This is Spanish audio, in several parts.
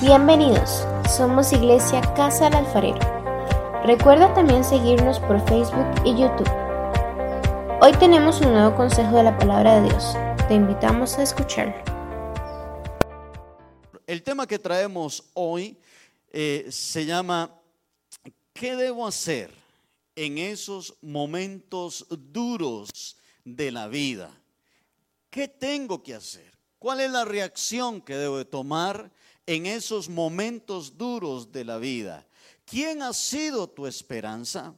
Bienvenidos, somos Iglesia Casa del Alfarero. Recuerda también seguirnos por Facebook y YouTube. Hoy tenemos un nuevo consejo de la palabra de Dios. Te invitamos a escucharlo. El tema que traemos hoy eh, se llama ¿Qué debo hacer en esos momentos duros de la vida? ¿Qué tengo que hacer? ¿Cuál es la reacción que debo de tomar en esos momentos duros de la vida. ¿Quién ha sido tu esperanza?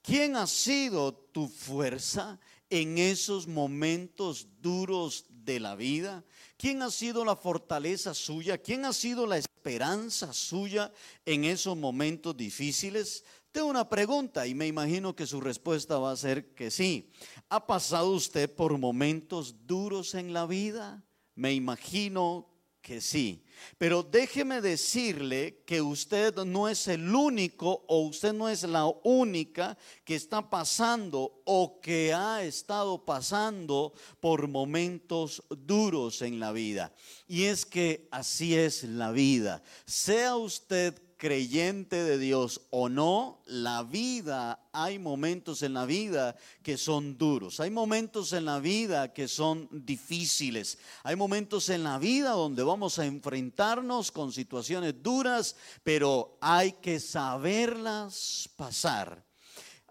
¿Quién ha sido tu fuerza en esos momentos duros de la vida? ¿Quién ha sido la fortaleza suya? ¿Quién ha sido la esperanza suya en esos momentos difíciles? Tengo una pregunta y me imagino que su respuesta va a ser que sí. ¿Ha pasado usted por momentos duros en la vida? Me imagino que sí. Pero déjeme decirle que usted no es el único o usted no es la única que está pasando o que ha estado pasando por momentos duros en la vida. Y es que así es la vida. Sea usted creyente de Dios o no, la vida, hay momentos en la vida que son duros, hay momentos en la vida que son difíciles, hay momentos en la vida donde vamos a enfrentarnos con situaciones duras, pero hay que saberlas pasar.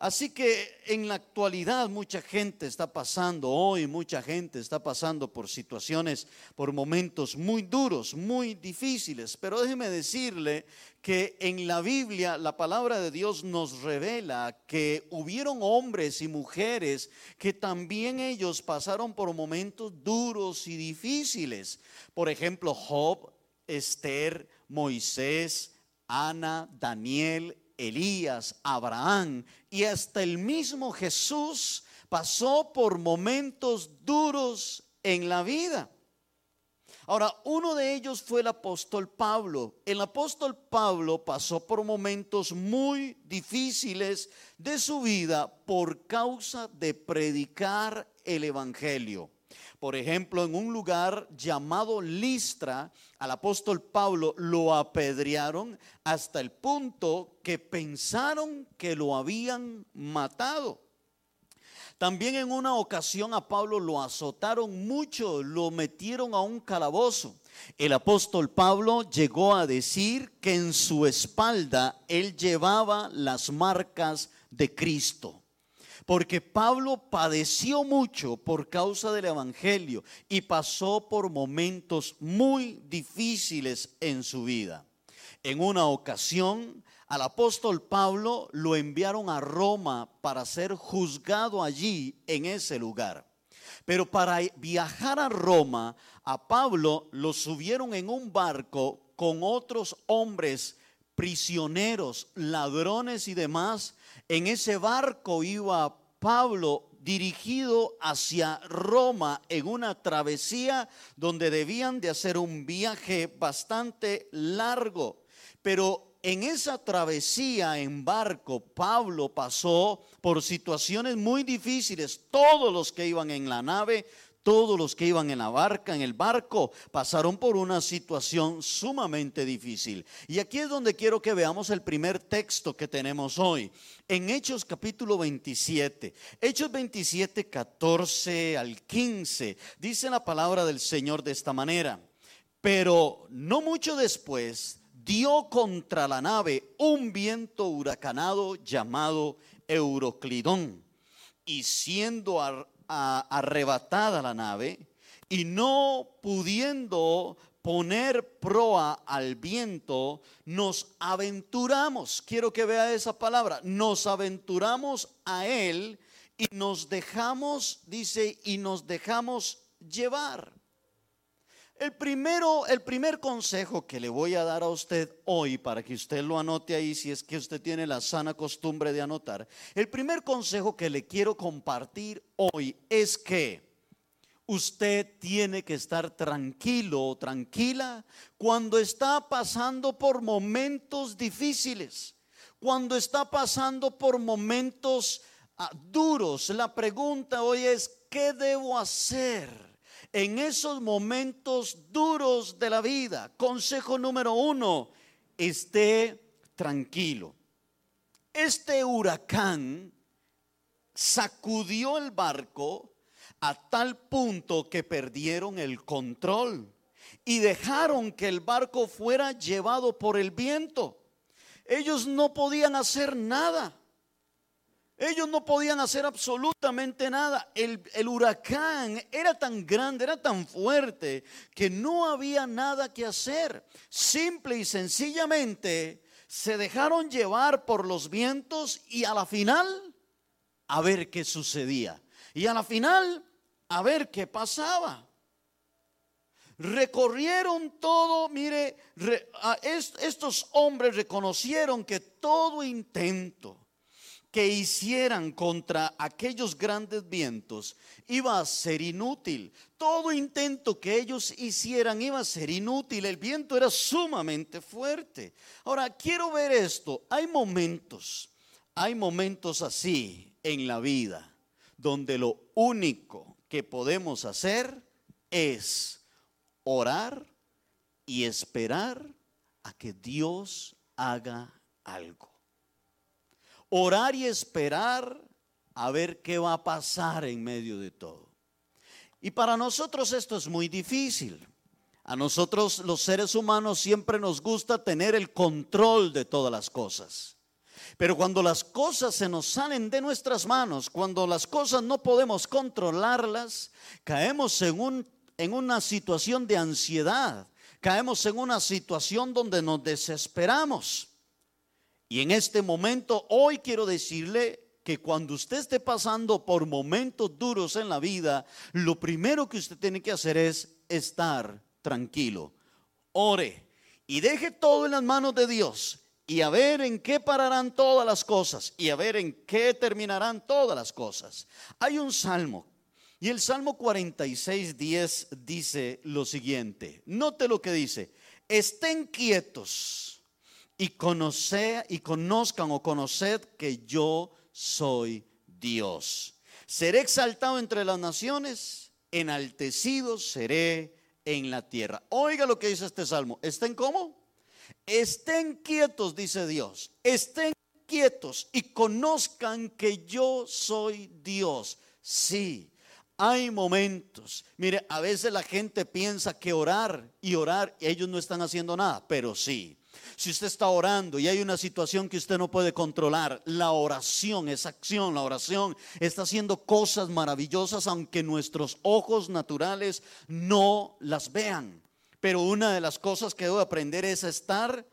Así que en la actualidad mucha gente está pasando, hoy mucha gente está pasando por situaciones, por momentos muy duros, muy difíciles. Pero déjeme decirle que en la Biblia la palabra de Dios nos revela que hubieron hombres y mujeres que también ellos pasaron por momentos duros y difíciles. Por ejemplo, Job, Esther, Moisés, Ana, Daniel, Elías, Abraham y hasta el mismo Jesús pasó por momentos duros en la vida. Ahora, uno de ellos fue el apóstol Pablo. El apóstol Pablo pasó por momentos muy difíciles de su vida por causa de predicar el Evangelio. Por ejemplo, en un lugar llamado Listra, al apóstol Pablo lo apedrearon hasta el punto que pensaron que lo habían matado. También en una ocasión a Pablo lo azotaron mucho, lo metieron a un calabozo. El apóstol Pablo llegó a decir que en su espalda él llevaba las marcas de Cristo porque Pablo padeció mucho por causa del Evangelio y pasó por momentos muy difíciles en su vida. En una ocasión, al apóstol Pablo lo enviaron a Roma para ser juzgado allí en ese lugar. Pero para viajar a Roma, a Pablo lo subieron en un barco con otros hombres prisioneros, ladrones y demás. En ese barco iba Pablo dirigido hacia Roma en una travesía donde debían de hacer un viaje bastante largo. Pero en esa travesía en barco, Pablo pasó por situaciones muy difíciles. Todos los que iban en la nave todos los que iban en la barca, en el barco, pasaron por una situación sumamente difícil. Y aquí es donde quiero que veamos el primer texto que tenemos hoy. En Hechos capítulo 27, Hechos 27, 14 al 15, dice la palabra del Señor de esta manera. Pero no mucho después dio contra la nave un viento huracanado llamado Euroclidón. Y siendo arrebatada la nave y no pudiendo poner proa al viento, nos aventuramos, quiero que vea esa palabra, nos aventuramos a él y nos dejamos, dice, y nos dejamos llevar. El primero, el primer consejo que le voy a dar a usted hoy para que usted lo anote ahí si es que usted tiene la sana costumbre de anotar. El primer consejo que le quiero compartir hoy es que usted tiene que estar tranquilo o tranquila cuando está pasando por momentos difíciles, cuando está pasando por momentos ah, duros. La pregunta hoy es, ¿qué debo hacer? En esos momentos duros de la vida. Consejo número uno, esté tranquilo. Este huracán sacudió el barco a tal punto que perdieron el control y dejaron que el barco fuera llevado por el viento. Ellos no podían hacer nada. Ellos no podían hacer absolutamente nada. El, huracán era tan grande, era tan fuerte, que no había nada que hacer. Simple y sencillamente se dejaron llevar por los vientos y a la final a ver qué sucedía. Y a la final a ver qué pasaba. Recorrieron todo, mire, estos hombres reconocieron que todo intento que hicieran contra aquellos grandes vientos iba a ser inútil. Todo intento que ellos hicieran iba a ser inútil. El viento era sumamente fuerte. Ahora, quiero ver esto. Hay momentos, hay momentos así en la vida donde lo único que podemos hacer es orar y esperar a que Dios haga algo orar y esperar a ver qué va a pasar en medio de todo. Y para nosotros esto es muy difícil. A nosotros los seres humanos siempre nos gusta tener el control de todas las cosas. Pero cuando las cosas se nos salen de nuestras manos, cuando las cosas no podemos controlarlas, caemos en, un, en una situación de ansiedad, caemos en una situación donde nos desesperamos. Y en este momento, hoy quiero decirle que cuando usted esté pasando por momentos duros en la vida, lo primero que usted tiene que hacer es estar tranquilo. Ore y deje todo en las manos de Dios y a ver en qué pararán todas las cosas y a ver en qué terminarán todas las cosas. Hay un salmo y el Salmo 46, 10 dice lo siguiente. Note lo que dice. Estén quietos y conocer y conozcan o conoced que yo soy Dios. Seré exaltado entre las naciones, enaltecido seré en la tierra. Oiga lo que dice este salmo. ¿Estén cómo? Estén quietos, dice Dios. Estén quietos y conozcan que yo soy Dios. Sí, hay momentos. Mire, a veces la gente piensa que orar y orar, ellos no están haciendo nada, pero sí. Si usted está orando y hay una situación que usted no puede controlar, la oración es acción, la oración está haciendo cosas maravillosas aunque nuestros ojos naturales no las vean. Pero una de las cosas que debo aprender es a estar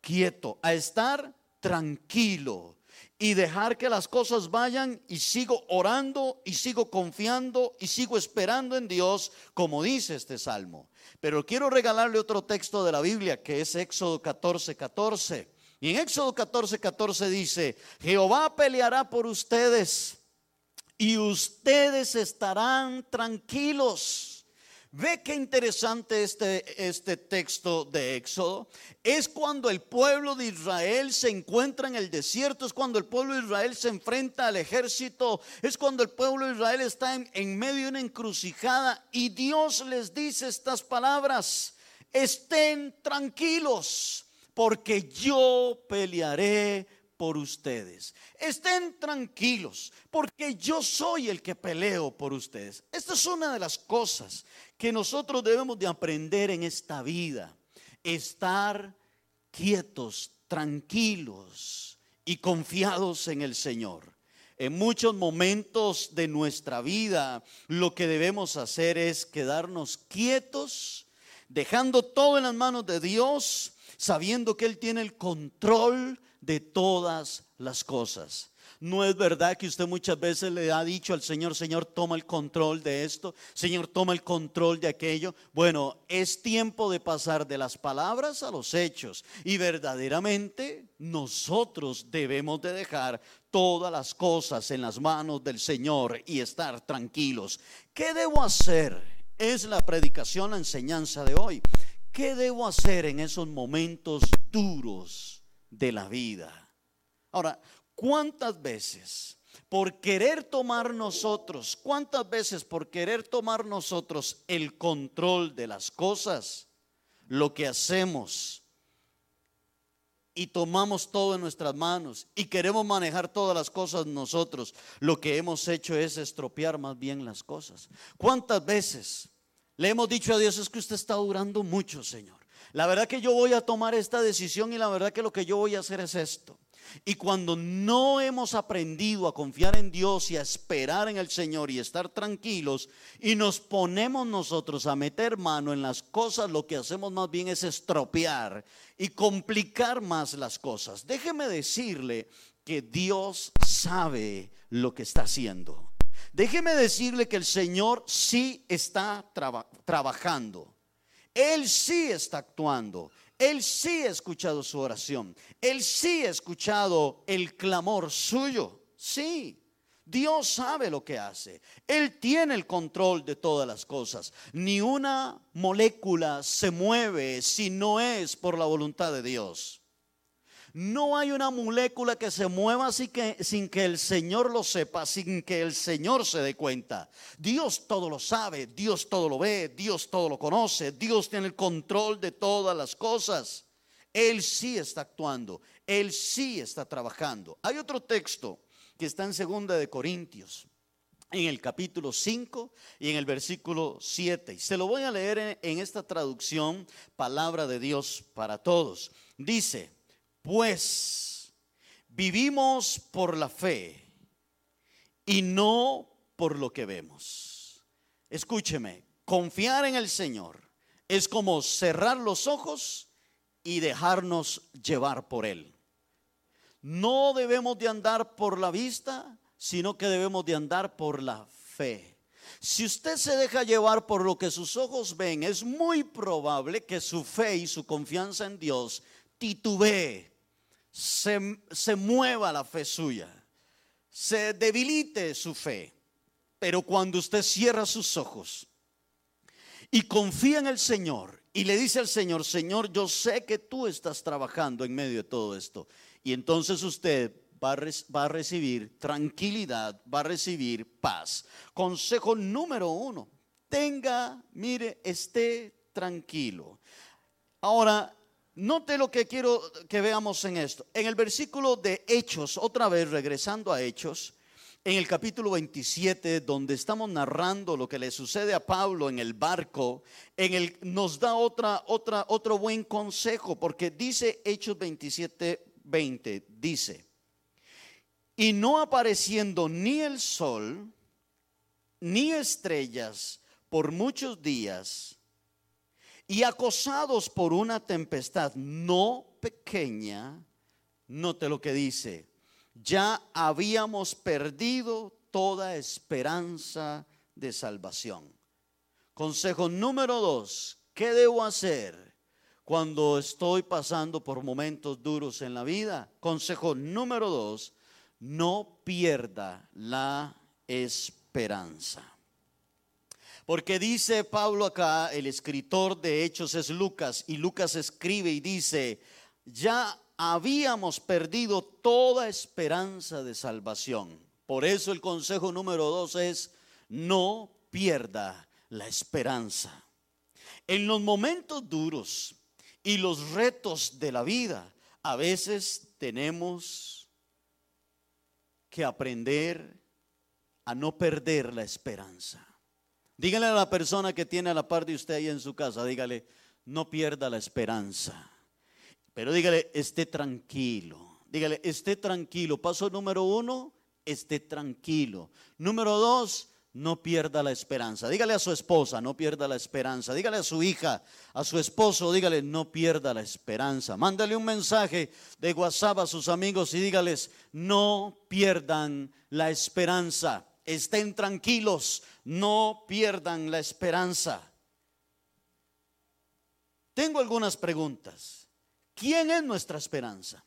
quieto, a estar tranquilo y dejar que las cosas vayan y sigo orando y sigo confiando y sigo esperando en Dios, como dice este salmo. Pero quiero regalarle otro texto de la Biblia que es Éxodo 14, 14. Y en Éxodo 14, 14 dice, Jehová peleará por ustedes y ustedes estarán tranquilos. Ve qué interesante este, este texto de Éxodo. Es cuando el pueblo de Israel se encuentra en el desierto, es cuando el pueblo de Israel se enfrenta al ejército, es cuando el pueblo de Israel está en, en medio de una encrucijada y Dios les dice estas palabras, estén tranquilos porque yo pelearé por ustedes. Estén tranquilos, porque yo soy el que peleo por ustedes. Esta es una de las cosas que nosotros debemos de aprender en esta vida. Estar quietos, tranquilos y confiados en el Señor. En muchos momentos de nuestra vida lo que debemos hacer es quedarnos quietos, dejando todo en las manos de Dios, sabiendo que Él tiene el control de todas las cosas. No es verdad que usted muchas veces le ha dicho al Señor, Señor, toma el control de esto, Señor, toma el control de aquello. Bueno, es tiempo de pasar de las palabras a los hechos y verdaderamente nosotros debemos de dejar todas las cosas en las manos del Señor y estar tranquilos. ¿Qué debo hacer? Es la predicación, la enseñanza de hoy. ¿Qué debo hacer en esos momentos duros? De la vida. Ahora, ¿cuántas veces por querer tomar nosotros, ¿cuántas veces por querer tomar nosotros el control de las cosas, lo que hacemos y tomamos todo en nuestras manos y queremos manejar todas las cosas nosotros, lo que hemos hecho es estropear más bien las cosas? ¿Cuántas veces le hemos dicho a Dios es que usted está durando mucho, Señor? La verdad que yo voy a tomar esta decisión y la verdad que lo que yo voy a hacer es esto. Y cuando no hemos aprendido a confiar en Dios y a esperar en el Señor y estar tranquilos y nos ponemos nosotros a meter mano en las cosas, lo que hacemos más bien es estropear y complicar más las cosas. Déjeme decirle que Dios sabe lo que está haciendo. Déjeme decirle que el Señor sí está trabajando. Él sí está actuando. Él sí ha escuchado su oración. Él sí ha escuchado el clamor suyo. Sí. Dios sabe lo que hace. Él tiene el control de todas las cosas. Ni una molécula se mueve si no es por la voluntad de Dios. No hay una molécula que se mueva sin que, sin que, el Señor lo sepa, sin que el Señor se dé cuenta. Dios todo lo sabe, Dios todo lo ve, Dios todo lo conoce, Dios tiene el control de todas las cosas. Él sí está actuando, Él sí está trabajando. Hay otro texto que está en segunda de Corintios, en el capítulo 5 y en el versículo 7. Y se lo voy a leer en, en esta traducción, palabra de Dios para todos. Dice, pues vivimos por la fe y no por lo que vemos. Escúcheme, confiar en el Señor es como cerrar los ojos y dejarnos llevar por Él. No debemos de andar por la vista, sino que debemos de andar por la fe. Si usted se deja llevar por lo que sus ojos ven, es muy probable que su fe y su confianza en Dios titubee, se, se mueva la fe suya, se debilite su fe. Pero cuando usted cierra sus ojos y confía en el Señor y le dice al Señor, Señor, yo sé que tú estás trabajando en medio de todo esto. Y entonces usted va va a recibir tranquilidad, va a recibir paz. Consejo número uno, tenga, mire, esté tranquilo. Ahora, Note lo que quiero que veamos en esto. En el versículo de Hechos, otra vez regresando a Hechos, en el capítulo 27, donde estamos narrando lo que le sucede a Pablo en el barco, en el, nos da otra, otra, otro buen consejo, porque dice Hechos 27, 20, dice, y no apareciendo ni el sol, ni estrellas por muchos días, y acosados por una tempestad no pequeña, note lo que dice, ya habíamos perdido toda esperanza de salvación. Consejo número dos, ¿qué debo hacer cuando estoy pasando por momentos duros en la vida? Consejo número dos, no pierda la esperanza. Porque dice Pablo acá, el escritor de Hechos es Lucas, y Lucas escribe y dice, ya habíamos perdido toda esperanza de salvación. Por eso el consejo número dos es, no pierda la esperanza. En los momentos duros y los retos de la vida, a veces tenemos que aprender a no perder la esperanza. Dígale a la persona que tiene a la par de usted ahí en su casa, dígale, no pierda la esperanza. Pero dígale, esté tranquilo. Dígale, esté tranquilo. Paso número uno, esté tranquilo. Número dos, no pierda la esperanza. Dígale a su esposa, no pierda la esperanza. Dígale a su hija, a su esposo, dígale, no pierda la esperanza. Mándale un mensaje de WhatsApp a sus amigos y dígales, no pierdan la esperanza estén tranquilos, no pierdan la esperanza. Tengo algunas preguntas. ¿Quién es nuestra esperanza?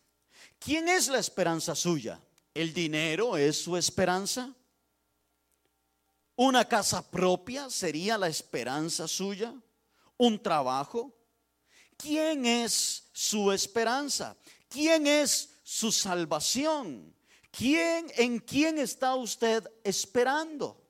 ¿Quién es la esperanza suya? ¿El dinero es su esperanza? ¿Una casa propia sería la esperanza suya? ¿Un trabajo? ¿Quién es su esperanza? ¿Quién es su salvación? ¿Quién, en quién está usted esperando?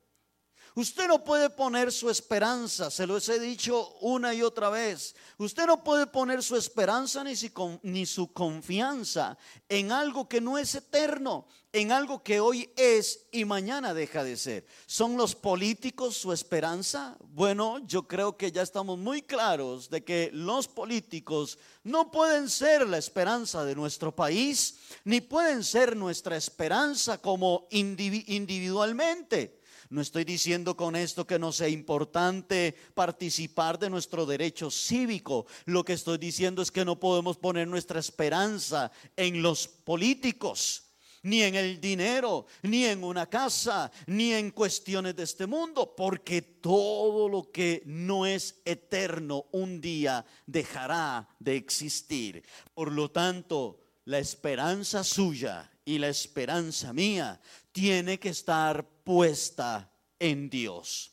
Usted no puede poner su esperanza, se lo he dicho una y otra vez. Usted no puede poner su esperanza ni su, ni su, confianza en algo que no es eterno, en algo que hoy es y mañana deja de ser. ¿Son los políticos su esperanza? Bueno, yo creo que ya estamos muy claros de que los políticos no pueden ser la esperanza de nuestro país, ni pueden ser nuestra esperanza como individualmente. No estoy diciendo con esto que no sea importante participar de nuestro derecho cívico. Lo que estoy diciendo es que no podemos poner nuestra esperanza en los políticos ni en el dinero, ni en una casa, ni en cuestiones de este mundo, porque todo lo que no es eterno un día dejará de existir. Por lo tanto, la esperanza suya y la esperanza mía tiene que estar puesta en Dios.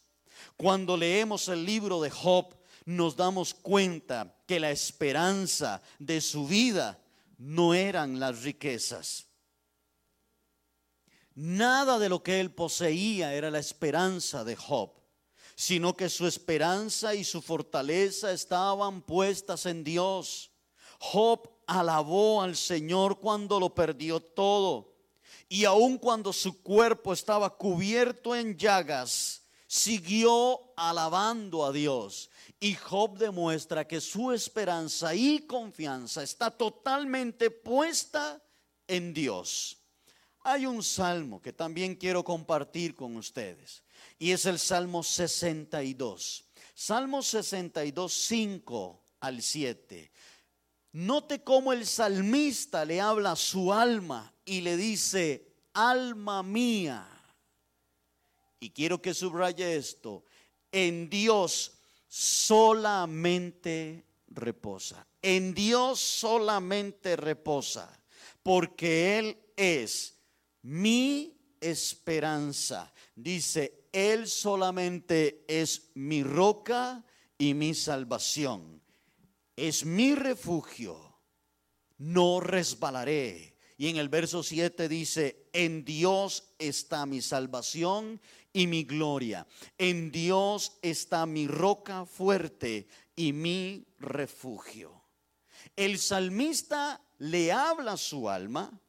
Cuando leemos el libro de Job, nos damos cuenta que la esperanza de su vida no eran las riquezas. Nada de lo que él poseía era la esperanza de Job, sino que su esperanza y su fortaleza estaban puestas en Dios. Job alabó al Señor cuando lo perdió todo. Y aun cuando su cuerpo estaba cubierto en llagas, siguió alabando a Dios. Y Job demuestra que su esperanza y confianza está totalmente puesta en Dios. Hay un salmo que también quiero compartir con ustedes y es el Salmo 62. Salmo 62, 5 al 7. Note cómo el salmista le habla a su alma y le dice, alma mía. Y quiero que subraye esto, en Dios solamente reposa. En Dios solamente reposa, porque Él es mi esperanza. Dice, Él solamente es mi roca y mi salvación. Es mi refugio. No resbalaré y en el verso 7 dice, en Dios está mi salvación y mi gloria. En Dios está mi roca fuerte y mi refugio. El salmista le habla a su alma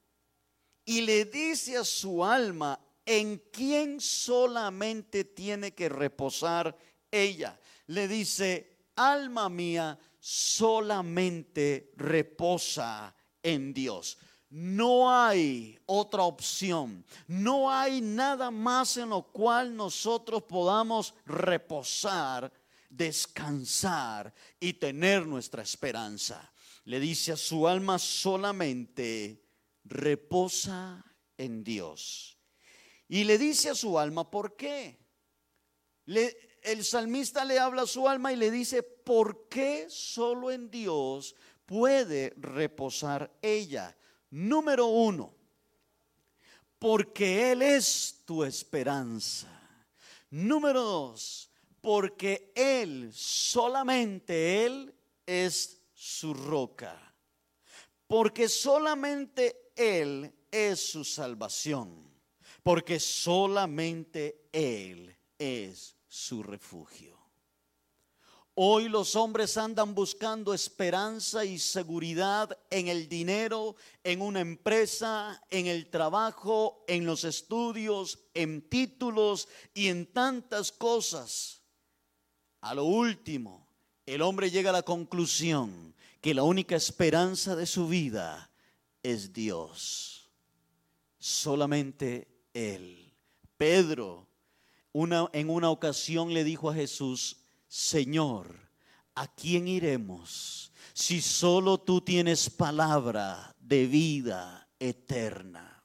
y le dice a su alma en quién solamente tiene que reposar ella. Le dice, alma mía, solamente reposa en Dios. No hay otra opción. No hay nada más en lo cual nosotros podamos reposar, descansar y tener nuestra esperanza. Le dice a su alma solamente, reposa en Dios. Y le dice a su alma, ¿por qué? El salmista le habla a su alma y le dice, ¿por qué solo en Dios puede reposar ella? Número uno, porque Él es tu esperanza. Número dos, porque Él, solamente Él es su roca. Porque solamente Él es su salvación. Porque solamente Él es su refugio. Hoy los hombres andan buscando esperanza y seguridad en el dinero, en una empresa, en el trabajo, en los estudios, en títulos y en tantas cosas. A lo último, el hombre llega a la conclusión que la única esperanza de su vida es Dios. Solamente Él. Pedro en una ocasión le dijo a Jesús, Señor, ¿a quién iremos si solo tú tienes palabra de vida eterna?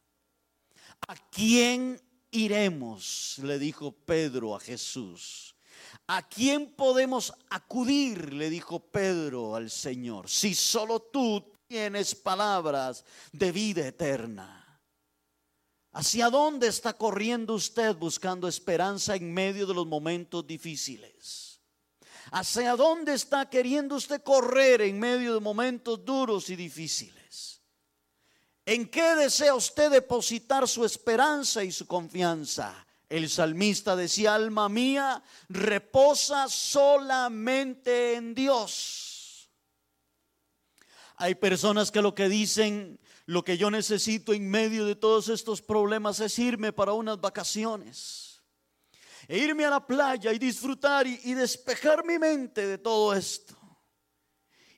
¿A quién iremos? Le dijo Pedro a Jesús. ¿A quién podemos acudir? Le dijo Pedro al Señor. Si solo tú tienes palabras de vida eterna. ¿Hacia dónde está corriendo usted buscando esperanza en medio de los momentos difíciles? ¿Hacia dónde está queriendo usted correr en medio de momentos duros y difíciles? ¿En qué desea usted depositar su esperanza y su confianza? El salmista decía, alma mía, reposa solamente en Dios. Hay personas que lo que dicen, lo que yo necesito en medio de todos estos problemas es irme para unas vacaciones. E irme a la playa y disfrutar y, y despejar mi mente de todo esto.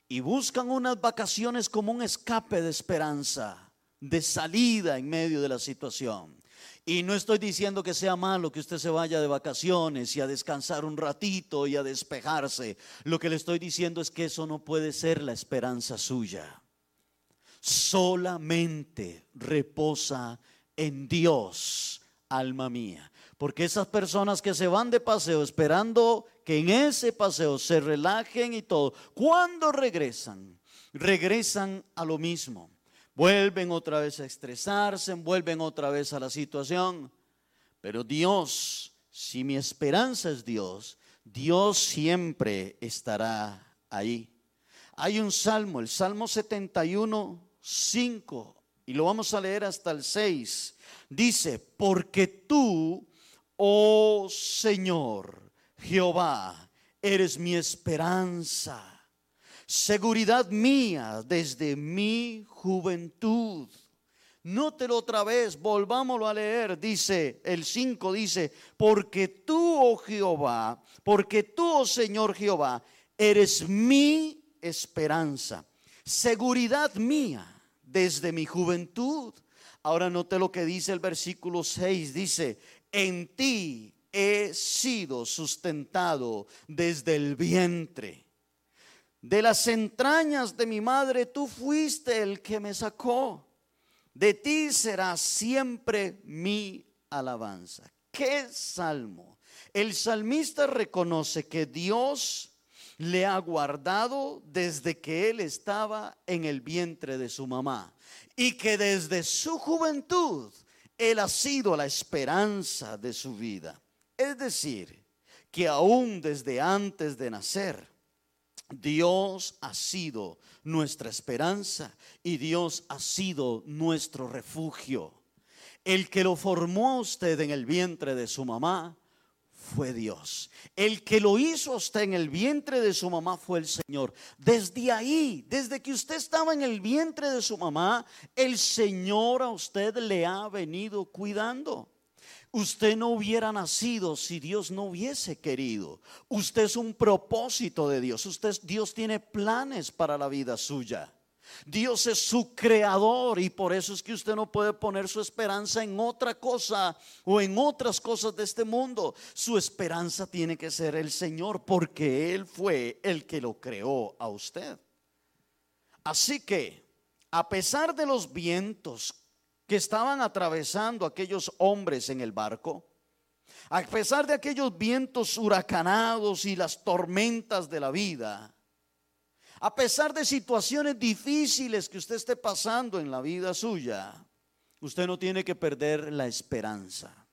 Y buscan unas vacaciones como un escape de esperanza de salida en medio de la situación. Y no estoy diciendo que sea malo que usted se vaya de vacaciones y a descansar un ratito y a despejarse. Lo que le estoy diciendo es que eso no puede ser la esperanza suya. Solamente reposa en Dios, alma mía. Porque esas personas que se van de paseo esperando que en ese paseo se relajen y todo, cuando regresan, regresan a lo mismo vuelven otra vez a estresarse, vuelven otra vez a la situación. Pero Dios, si mi esperanza es Dios, Dios siempre estará ahí. Hay un salmo, el Salmo 71, 5, y lo vamos a leer hasta el 6. Dice, porque tú, oh Señor, Jehová, eres mi esperanza seguridad mía desde mi juventud. Nótelo otra vez, volvámoslo a leer, dice el 5, dice, porque tú, oh Jehová, porque tú, oh Señor Jehová, eres mi esperanza, seguridad mía desde mi juventud. Ahora note lo que dice el versículo 6, dice, en ti he sido sustentado desde el vientre de las entrañas de mi madre tú fuiste el que me sacó. De ti será siempre mi alabanza. ¿Qué salmo? El salmista reconoce que Dios le ha guardado desde que él estaba en el vientre de su mamá y que desde su juventud él ha sido la esperanza de su vida. Es decir, que aún desde antes de nacer, Dios ha sido nuestra esperanza y Dios ha sido nuestro refugio. El que lo formó usted en el vientre de su mamá fue Dios. El que lo hizo a usted en el vientre de su mamá fue el Señor. Desde ahí, desde que usted estaba en el vientre de su mamá, el Señor a usted le ha venido cuidando. Usted no hubiera nacido si Dios no hubiese querido. Usted es un propósito de Dios. Usted, Dios tiene planes para la vida suya. Dios es su creador y por eso es que usted no puede poner su esperanza en otra cosa o en otras cosas de este mundo. Su esperanza tiene que ser el Señor porque Él fue el que lo creó a usted. Así que, a pesar de los vientos que estaban atravesando aquellos hombres en el barco, a pesar de aquellos vientos huracanados y las tormentas de la vida, a pesar de situaciones difíciles que usted esté pasando en la vida suya, usted no tiene que perder la esperanza.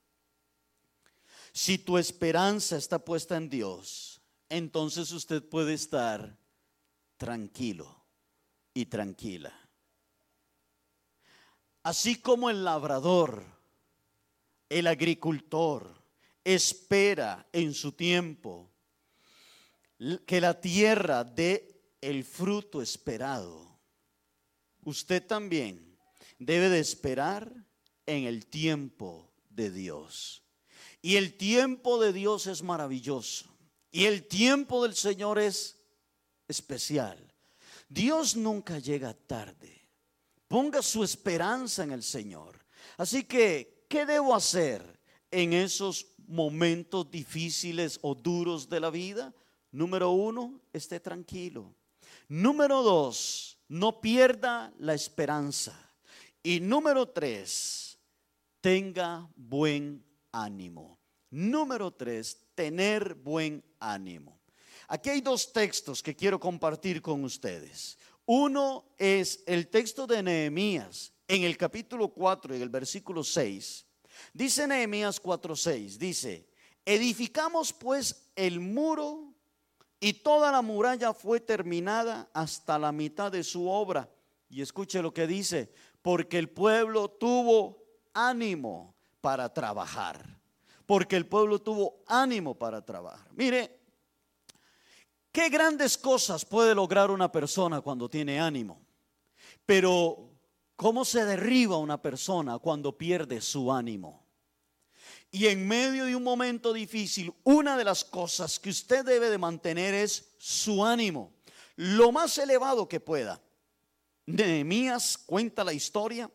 Si tu esperanza está puesta en Dios, entonces usted puede estar tranquilo y tranquila. Así como el labrador, el agricultor, espera en su tiempo que la tierra dé el fruto esperado, usted también debe de esperar en el tiempo de Dios. Y el tiempo de Dios es maravilloso. Y el tiempo del Señor es especial. Dios nunca llega tarde. Ponga su esperanza en el Señor. Así que, ¿qué debo hacer en esos momentos difíciles o duros de la vida? Número uno, esté tranquilo. Número dos, no pierda la esperanza. Y número tres, tenga buen ánimo. Número tres, tener buen ánimo. Aquí hay dos textos que quiero compartir con ustedes. Uno es el texto de Nehemías en el capítulo 4 y el versículo 6. Dice Nehemías 4:6, dice, edificamos pues el muro y toda la muralla fue terminada hasta la mitad de su obra Y escuche lo que dice, porque el pueblo tuvo ánimo para trabajar. Porque el pueblo tuvo ánimo para trabajar. Mire, qué grandes cosas puede lograr una persona cuando tiene ánimo. Pero, ¿cómo se derriba una persona cuando pierde su ánimo? Y en medio de un momento difícil, una de las cosas que usted debe de mantener es su ánimo, lo más elevado que pueda. Nehemías cuenta la historia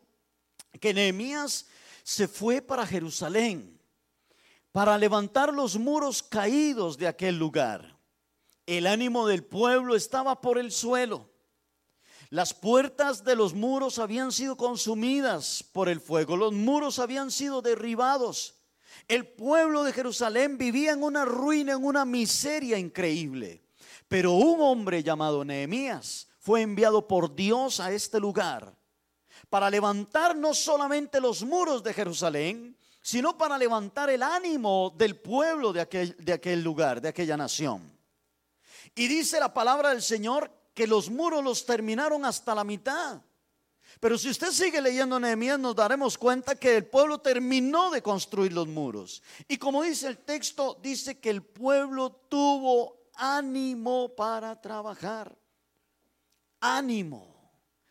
que Nehemías se fue para Jerusalén para levantar los muros caídos de aquel lugar. El ánimo del pueblo estaba por el suelo. Las puertas de los muros habían sido consumidas por el fuego, los muros habían sido derribados. El pueblo de Jerusalén vivía en una ruina, en una miseria increíble. Pero un hombre llamado Nehemías fue enviado por Dios a este lugar para levantar no solamente los muros de Jerusalén, sino para levantar el ánimo del pueblo de aquel, de aquel lugar, de aquella nación. Y dice la palabra del Señor que los muros los terminaron hasta la mitad. Pero si usted sigue leyendo Nehemías, nos daremos cuenta que el pueblo terminó de construir los muros. Y como dice el texto, dice que el pueblo tuvo ánimo para trabajar ánimo.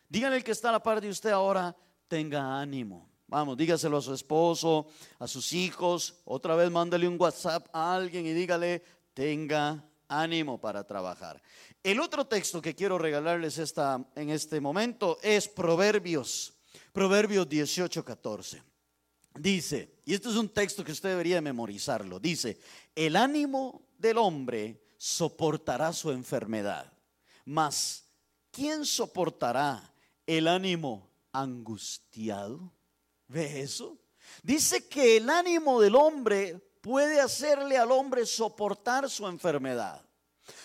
Díganle el que está a la par de usted ahora, tenga ánimo. Vamos, dígaselo a su esposo, a sus hijos. Otra vez mándale un WhatsApp a alguien y dígale, tenga ánimo para trabajar. El otro texto que quiero regalarles esta, en este momento es Proverbios, Proverbios 18, 14. Dice, y este es un texto que usted debería memorizarlo, dice, el ánimo del hombre soportará su enfermedad, mas ¿quién soportará el ánimo angustiado? ¿Ve eso? Dice que el ánimo del hombre puede hacerle al hombre soportar su enfermedad.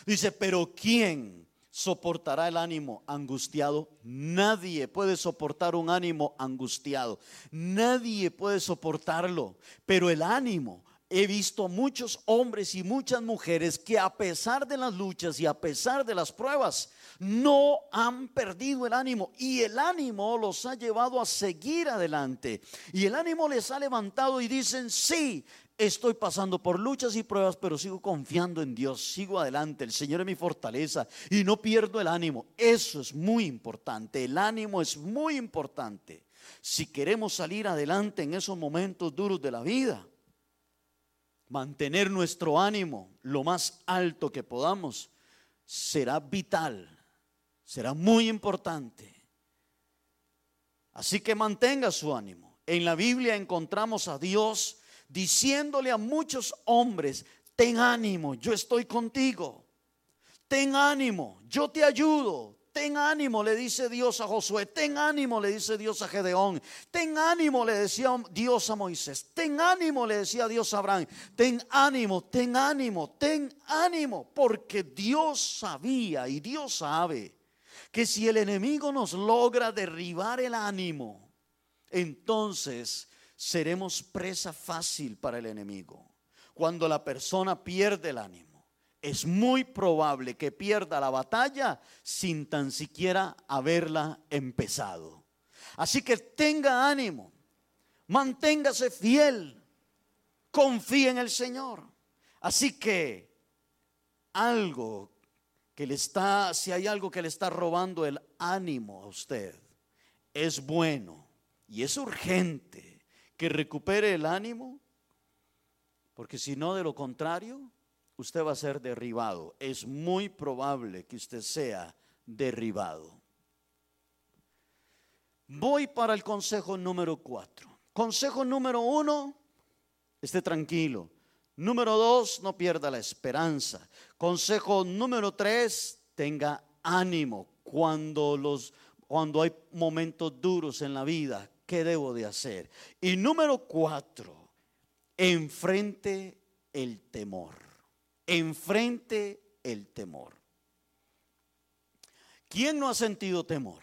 Dice, pero ¿quién soportará el ánimo angustiado? Nadie puede soportar un ánimo angustiado. Nadie puede soportarlo. Pero el ánimo he visto muchos hombres y muchas mujeres que a pesar de las luchas y a pesar de las pruebas, no han perdido el ánimo y el ánimo los ha llevado a seguir adelante. Y el ánimo les ha levantado y dicen, sí, estoy pasando por luchas y pruebas, pero sigo confiando en Dios, sigo adelante, el Señor es mi fortaleza y no pierdo el ánimo. Eso es muy importante, el ánimo es muy importante. Si queremos salir adelante en esos momentos duros de la vida, mantener nuestro ánimo lo más alto que podamos será vital, será muy importante. Así que mantenga su ánimo. En la Biblia encontramos a Dios diciéndole a muchos hombres, ten ánimo, yo estoy contigo. Ten ánimo, yo te ayudo, Ten ánimo, le dice Dios a Josué. Ten ánimo, le dice Dios a Gedeón. Ten ánimo, le decía Dios a Moisés. Ten ánimo, le decía Dios a Abraham. Ten ánimo, ten ánimo, ten ánimo. Porque Dios sabía y Dios sabe que si el enemigo nos logra derribar el ánimo, entonces seremos presa fácil para el enemigo. Cuando la persona pierde el ánimo es muy probable que pierda la batalla sin tan siquiera haberla empezado. Así que tenga ánimo, manténgase fiel, confíe en el Señor. Así que algo que le está, si hay algo que le está robando el ánimo a usted, es bueno y es urgente que recupere el ánimo, porque si no, de lo contrario, usted va a ser derribado. Es muy probable que usted sea derribado. Voy para el consejo número cuatro. Consejo número uno, esté tranquilo. Número dos, no pierda la esperanza. Consejo número tres, tenga ánimo cuando los cuando hay momentos duros en la vida. ¿Qué debo de hacer? Y número cuatro, enfrente el temor enfrente el temor. ¿Quién no ha sentido temor?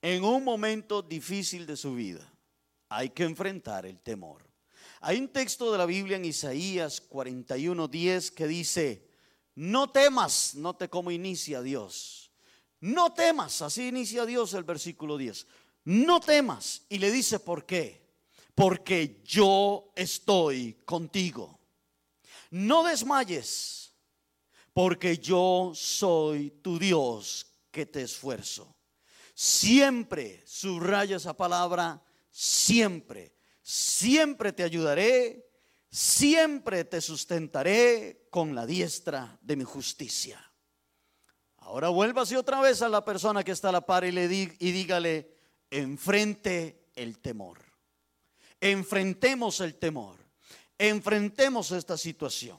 En un momento difícil de su vida, hay que enfrentar el temor. Hay un texto de la Biblia en Isaías 41:10 que dice, no temas, note cómo inicia Dios, no temas, así inicia Dios el versículo 10, no temas. Y le dice, ¿por qué? Porque yo estoy contigo. No desmayes, porque yo soy tu Dios que te esfuerzo. Siempre, subraya esa palabra, siempre, siempre te ayudaré, siempre te sustentaré con la diestra de mi justicia. Ahora vuélvase otra vez a la persona que está a la par y, le y dígale, enfrente el temor. Enfrentemos el temor. Enfrentemos esta situación.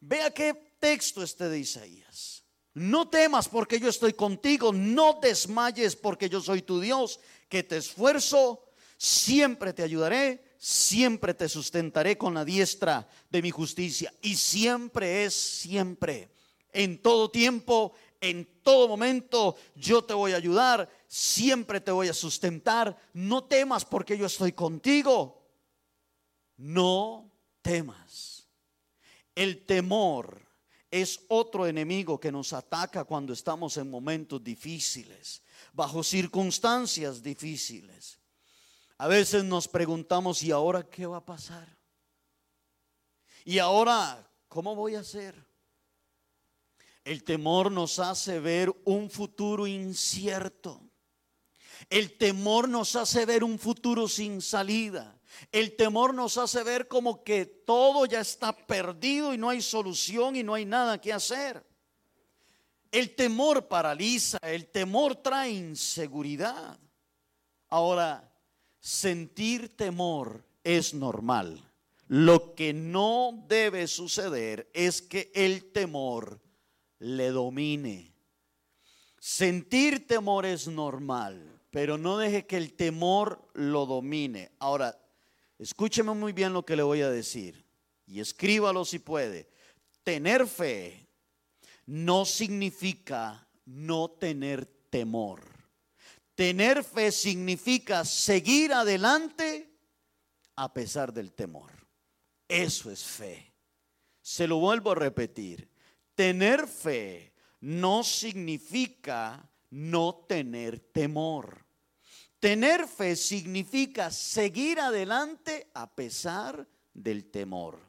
Vea qué texto este de Isaías. No temas porque yo estoy contigo, no desmayes porque yo soy tu Dios, que te esfuerzo, siempre te ayudaré, siempre te sustentaré con la diestra de mi justicia. Y siempre es siempre, en todo tiempo, en todo momento yo te voy a ayudar, siempre te voy a sustentar. No temas porque yo estoy contigo. No temas. El temor es otro enemigo que nos ataca cuando estamos en momentos difíciles, bajo circunstancias difíciles. A veces nos preguntamos, ¿y ahora qué va a pasar? ¿Y ahora cómo voy a hacer? El temor nos hace ver un futuro incierto. El temor nos hace ver un futuro sin salida. El temor nos hace ver como que todo ya está perdido y no hay solución y no hay nada que hacer. El temor paraliza, el temor trae inseguridad. Ahora, sentir temor es normal. Lo que no debe suceder es que el temor le domine. Sentir temor es normal, pero no deje que el temor lo domine. Ahora, escúcheme muy bien lo que le voy a decir y escríbalo si puede. Tener fe no significa no tener temor. Tener fe significa seguir adelante a pesar del temor. Eso es fe. Se lo vuelvo a repetir. Tener fe no significa no tener temor. Tener fe significa seguir adelante a pesar del temor.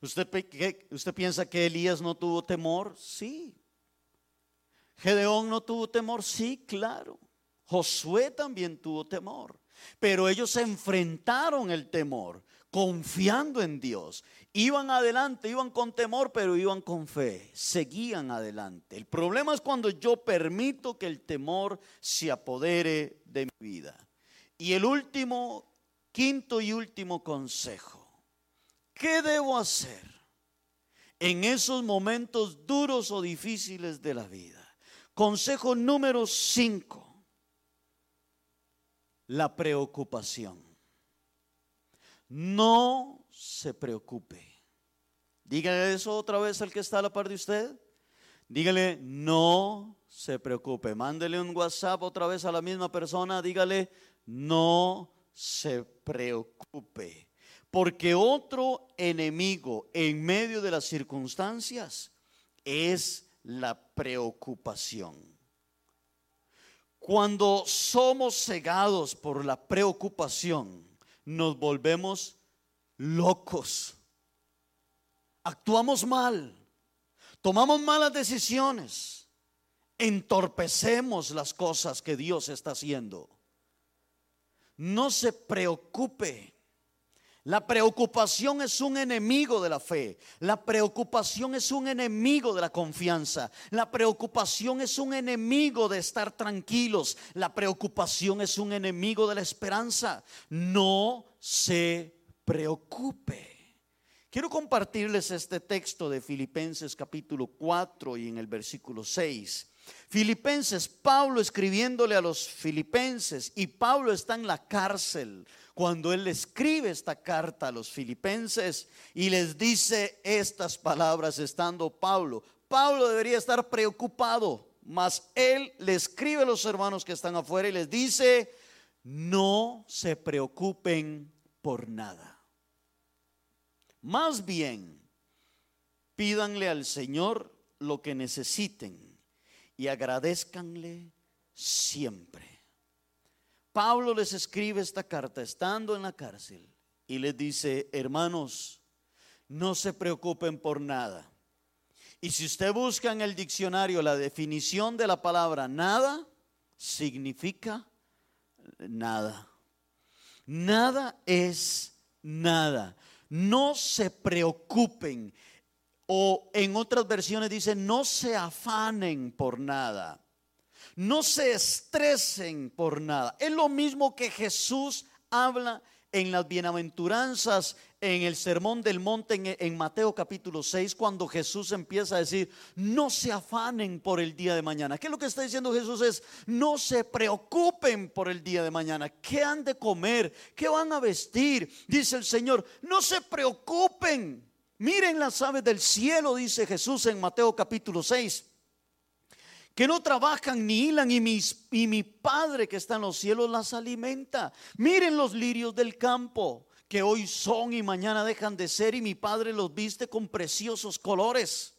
¿Usted, ¿Usted, piensa que Elías no tuvo temor? Sí. Gedeón no tuvo temor? Sí, claro. Josué también tuvo temor. Pero ellos enfrentaron el temor confiando en Dios. Iban adelante, iban con temor, pero iban con fe, seguían adelante. El problema es cuando yo permito que el temor se apodere de mi vida. Y el último, quinto y último consejo. ¿Qué debo hacer en esos momentos duros o difíciles de la vida? Consejo número cinco. La preocupación. No se preocupe. Dígale eso otra vez al que está a la par de usted. Dígale, no se preocupe. Mándele un WhatsApp otra vez a la misma persona. Dígale, no se preocupe. Porque otro enemigo en medio de las circunstancias es la preocupación. Cuando somos cegados por la preocupación, nos volvemos locos. Actuamos mal, tomamos malas decisiones, entorpecemos las cosas que Dios está haciendo. No se preocupe la preocupación es un enemigo de la fe. La preocupación es un enemigo de la confianza. La preocupación es un enemigo de estar tranquilos. La preocupación es un enemigo de la esperanza. No se preocupe. Quiero compartirles este texto de Filipenses capítulo 4 y en el versículo 6. Filipenses, Pablo escribiéndole a los filipenses y Pablo está en la cárcel cuando él escribe esta carta a los filipenses y les dice estas palabras estando Pablo. Pablo debería estar preocupado, mas él le escribe a los hermanos que están afuera y les dice, no se preocupen por nada. Más bien, pídanle al Señor lo que necesiten y agradezcanle siempre. Pablo les escribe esta carta estando en la cárcel y les dice, hermanos, no se preocupen por nada. Y si usted busca en el diccionario la definición de la palabra nada, significa nada. Nada es nada. No se preocupen. O en otras versiones dice, no se afanen por nada. No se estresen por nada. Es lo mismo que Jesús habla en las bienaventuranzas, en el sermón del monte, en, Mateo capítulo 6, cuando Jesús empieza a decir, no se afanen por el día de mañana. ¿Qué es lo que está diciendo Jesús? Es, no se preocupen por el día de mañana. ¿Qué han de comer? ¿Qué van a vestir? Dice el Señor, no se preocupen. Miren las aves del cielo, dice Jesús en Mateo capítulo 6 que no trabajan ni hilan y, y mi Padre que está en los cielos las alimenta. Miren los lirios del campo, que hoy son y mañana dejan de ser y mi Padre los viste con preciosos colores.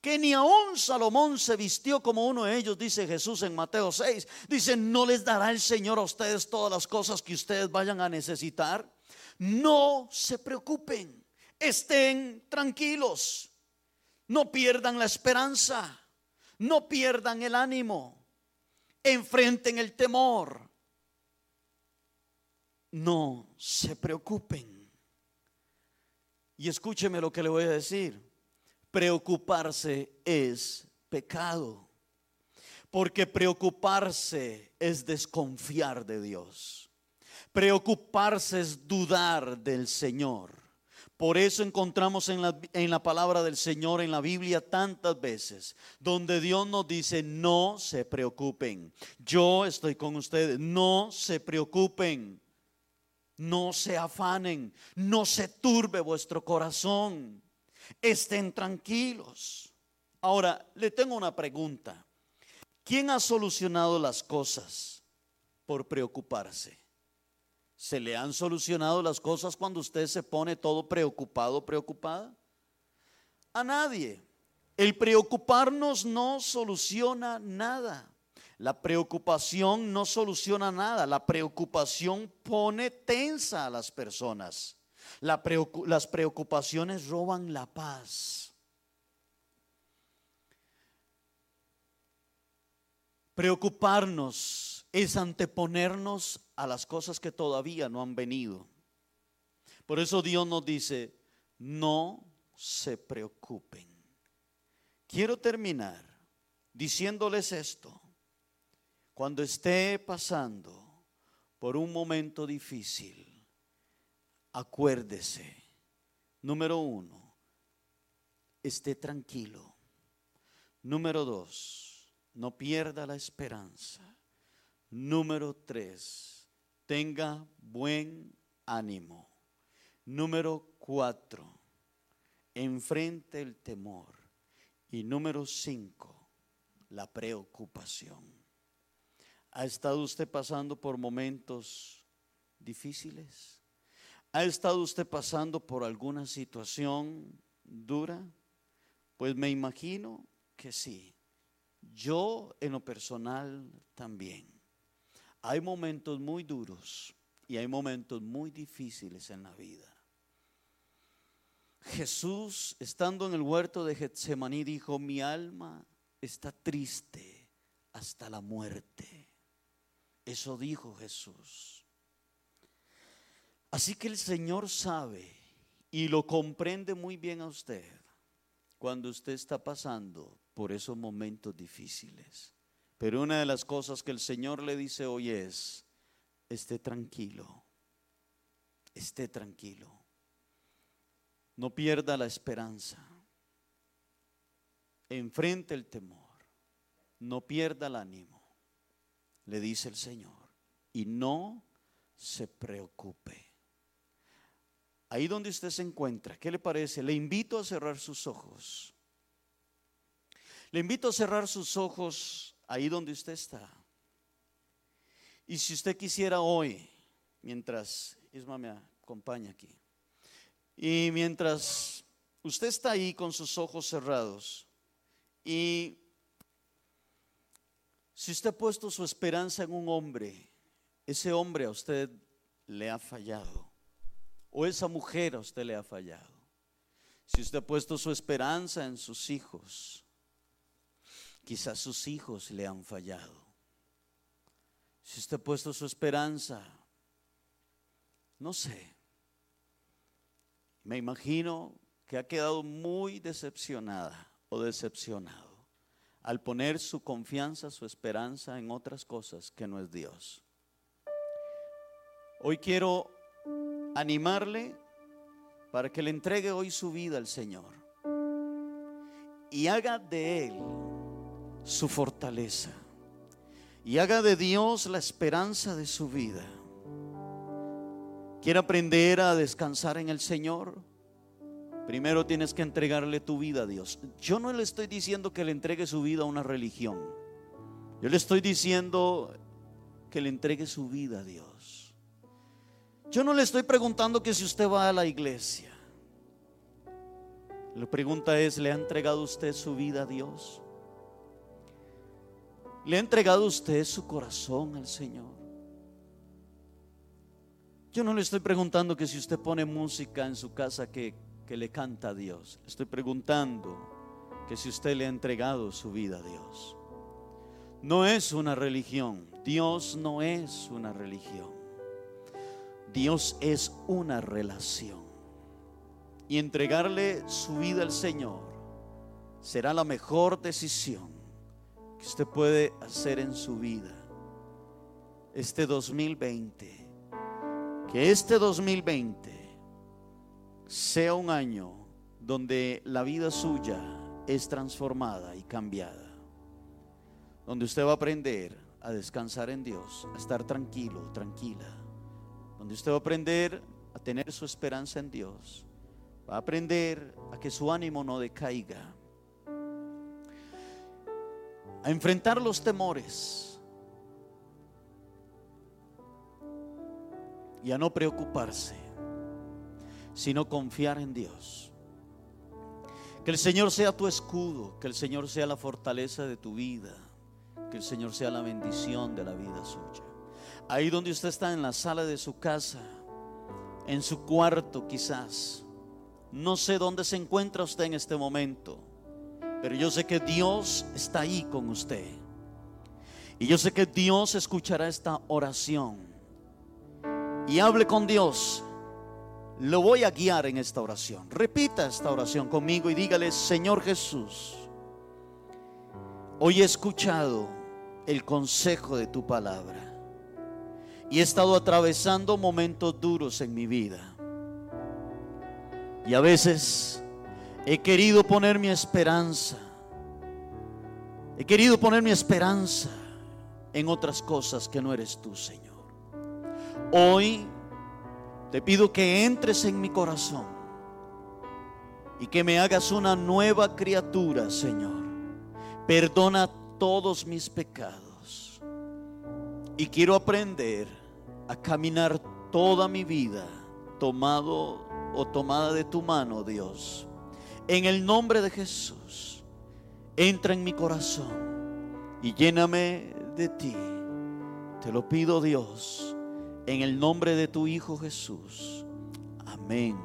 Que ni aún Salomón se vistió como uno de ellos, dice Jesús en Mateo 6. Dice, ¿no les dará el Señor a ustedes todas las cosas que ustedes vayan a necesitar? No se preocupen, estén tranquilos, no pierdan la esperanza. No pierdan el ánimo. Enfrenten el temor. No se preocupen. Y escúcheme lo que le voy a decir. Preocuparse es pecado. Porque preocuparse es desconfiar de Dios. Preocuparse es dudar del Señor. Por eso encontramos en la, en la, palabra del Señor, en la Biblia, tantas veces, donde Dios nos dice, no se preocupen, yo estoy con ustedes, no se preocupen, no se afanen, no se turbe vuestro corazón, estén tranquilos. Ahora, le tengo una pregunta. ¿Quién ha solucionado las cosas por preocuparse? ¿Se le han solucionado las cosas cuando usted se pone todo preocupado, preocupada? A nadie. El preocuparnos no soluciona nada. La preocupación no soluciona nada. La preocupación pone tensa a las personas. las preocupaciones roban la paz. Preocuparnos es anteponernos a las cosas que todavía no han venido. Por eso Dios nos dice, no se preocupen. Quiero terminar diciéndoles esto. Cuando esté pasando por un momento difícil, acuérdese, número uno, esté tranquilo. Número dos, no pierda la esperanza. Número tres, tenga buen ánimo. Número cuatro, enfrente el temor. Y número cinco, la preocupación. ¿Ha estado usted pasando por momentos difíciles? ¿Ha estado usted pasando por alguna situación dura? Pues me imagino que sí. Yo en lo personal también. Hay momentos muy duros y hay momentos muy difíciles en la vida. Jesús, estando en el huerto de Getsemaní, dijo, mi alma está triste hasta la muerte. Eso dijo Jesús. Así que el Señor sabe y lo comprende muy bien a usted cuando usted está pasando por esos momentos difíciles. Pero una de las cosas que el Señor le dice hoy es, esté tranquilo, esté tranquilo, no pierda la esperanza, enfrente el temor, no pierda el ánimo, le dice el Señor, y no se preocupe. Ahí donde usted se encuentra, ¿qué le parece? Le invito a cerrar sus ojos. Le invito a cerrar sus ojos ahí donde usted está. Y si usted quisiera hoy, mientras Isma me acompaña aquí, y mientras usted está ahí con sus ojos cerrados y Si usted ha puesto su esperanza en un hombre, ese hombre a usted le ha fallado. O esa mujer a usted le ha fallado. Si usted ha puesto su esperanza en sus hijos, quizás sus hijos le han fallado. Si usted ha puesto su esperanza, no sé, me imagino que ha quedado muy decepcionada o decepcionado al poner su confianza, su esperanza en otras cosas que no es Dios. Hoy quiero animarle para que le entregue hoy su vida al Señor y haga de Él su fortaleza y haga de Dios la esperanza de su vida. ¿Quiere aprender a descansar en el Señor? Primero tienes que entregarle tu vida a Dios. Yo no le estoy diciendo que le entregue su vida a una religión. Yo le estoy diciendo que le entregue su vida a Dios. Yo no le estoy preguntando que si usted va a la iglesia. La pregunta es, ¿le ha entregado usted su vida a Dios? ¿Le ha entregado usted su corazón al Señor? Yo no le estoy preguntando que si usted pone música en su casa que que le canta a Dios. Estoy preguntando que si usted le ha entregado su vida a Dios. No es una religión. Dios no es una religión. Dios es una relación. Y entregarle su vida al Señor será la mejor decisión que usted puede hacer en su vida. Este 2020. Que este 2020 sea un año donde la vida suya es transformada y cambiada. Donde usted va a aprender a descansar en Dios, a estar tranquilo, tranquila. Donde usted va a aprender a tener su esperanza en Dios. Va a aprender a que su ánimo no decaiga. A enfrentar los temores. Y a no preocuparse sino confiar en Dios. Que el Señor sea tu escudo, que el Señor sea la fortaleza de tu vida, que el Señor sea la bendición de la vida suya. Ahí donde usted está en la sala de su casa, en su cuarto quizás, no sé dónde se encuentra usted en este momento, pero yo sé que Dios está ahí con usted. Y yo sé que Dios escuchará esta oración. Y hable con Dios lo voy a guiar en esta oración. Repita esta oración conmigo y dígale, Señor Jesús, hoy he escuchado el consejo de tu palabra y he estado atravesando momentos duros en mi vida. Y a veces he querido poner mi esperanza, he querido poner mi esperanza en otras cosas que no eres tú, Señor. Hoy te pido que entres en mi corazón y que me hagas una nueva criatura, Señor. Perdona todos mis pecados. Y quiero aprender a caminar toda mi vida tomado o tomada de tu mano, Dios. En el nombre de Jesús, entra en mi corazón y lléname de ti. Te lo pido, Dios en el nombre de tu Hijo Jesús. Amén.